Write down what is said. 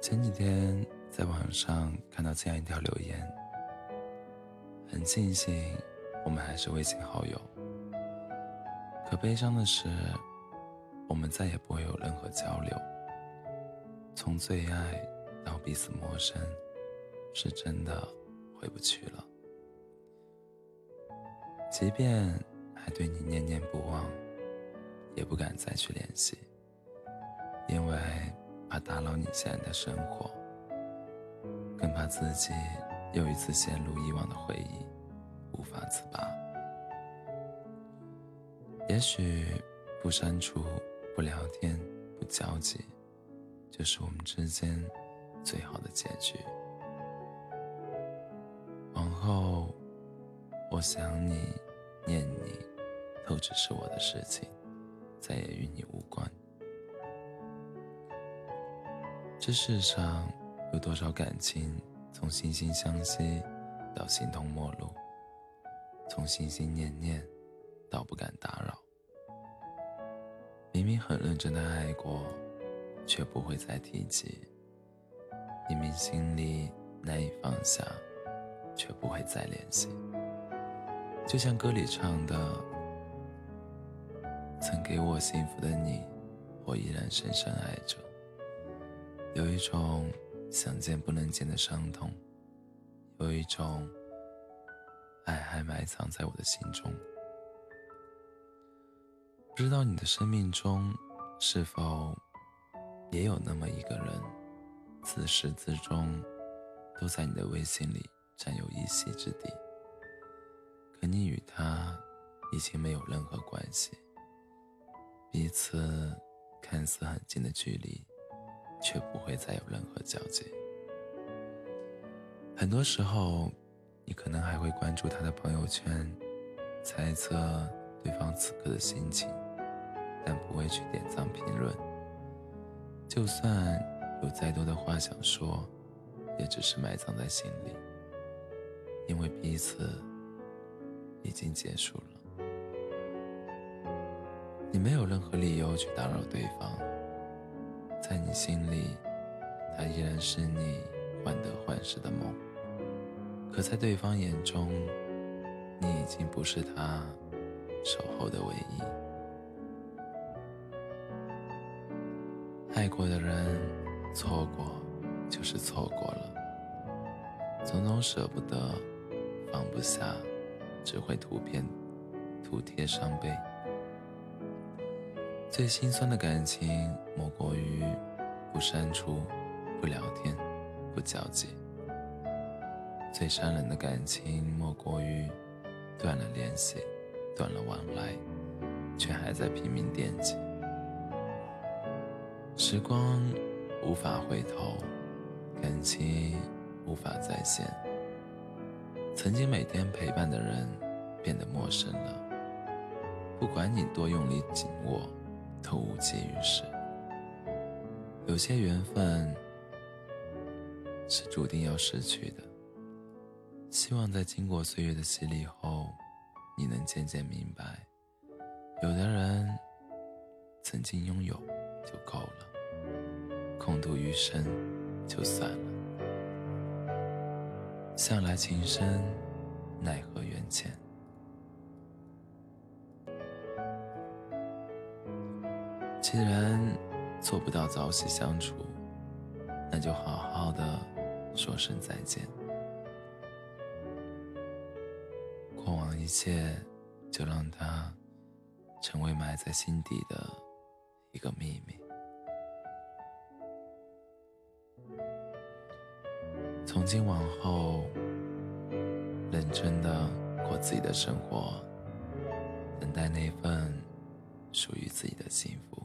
前几天在网上看到这样一条留言，很庆幸我们还是微信好友。可悲伤的是，我们再也不会有任何交流。从最爱到彼此陌生，是真的回不去了。即便还对你念念不忘，也不敢再去联系，因为。打扰你现在的生活，更怕自己又一次陷入以往的回忆，无法自拔。也许不删除、不聊天、不交集，就是我们之间最好的结局。往后，我想你、念你，都只是我的事情，再也与你无关。这世上有多少感情，从惺惺相惜到形同陌路，从心心念念到不敢打扰。明明很认真的爱过，却不会再提起；明明心里难以放下，却不会再联系。就像歌里唱的：“曾给我幸福的你，我依然深深爱着。”有一种想见不能见的伤痛，有一种爱还埋藏在我的心中。不知道你的生命中是否也有那么一个人，自始至终都在你的微信里占有一席之地，可你与他已经没有任何关系，彼此看似很近的距离。却不会再有任何交集。很多时候，你可能还会关注他的朋友圈，猜测对方此刻的心情，但不会去点赞评论。就算有再多的话想说，也只是埋藏在心里，因为彼此已经结束了。你没有任何理由去打扰对方。在你心里，他依然是你患得患失的梦。可在对方眼中，你已经不是他守候的唯一。爱过的人，错过就是错过了。总总舍不得，放不下，只会图片图贴伤悲。最心酸的感情，莫过于不删除、不聊天、不交集；最伤人的感情，莫过于断了联系、断了往来，却还在拼命惦记。时光无法回头，感情无法再现。曾经每天陪伴的人，变得陌生了。不管你多用力紧握。都无济于事。有些缘分是注定要失去的。希望在经过岁月的洗礼后，你能渐渐明白，有的人曾经拥有就够了，空度余生就算了。向来情深，奈何缘浅。既然做不到朝夕相处，那就好好的说声再见。过往一切，就让它成为埋在心底的一个秘密。从今往后，认真的过自己的生活，等待那份属于自己的幸福。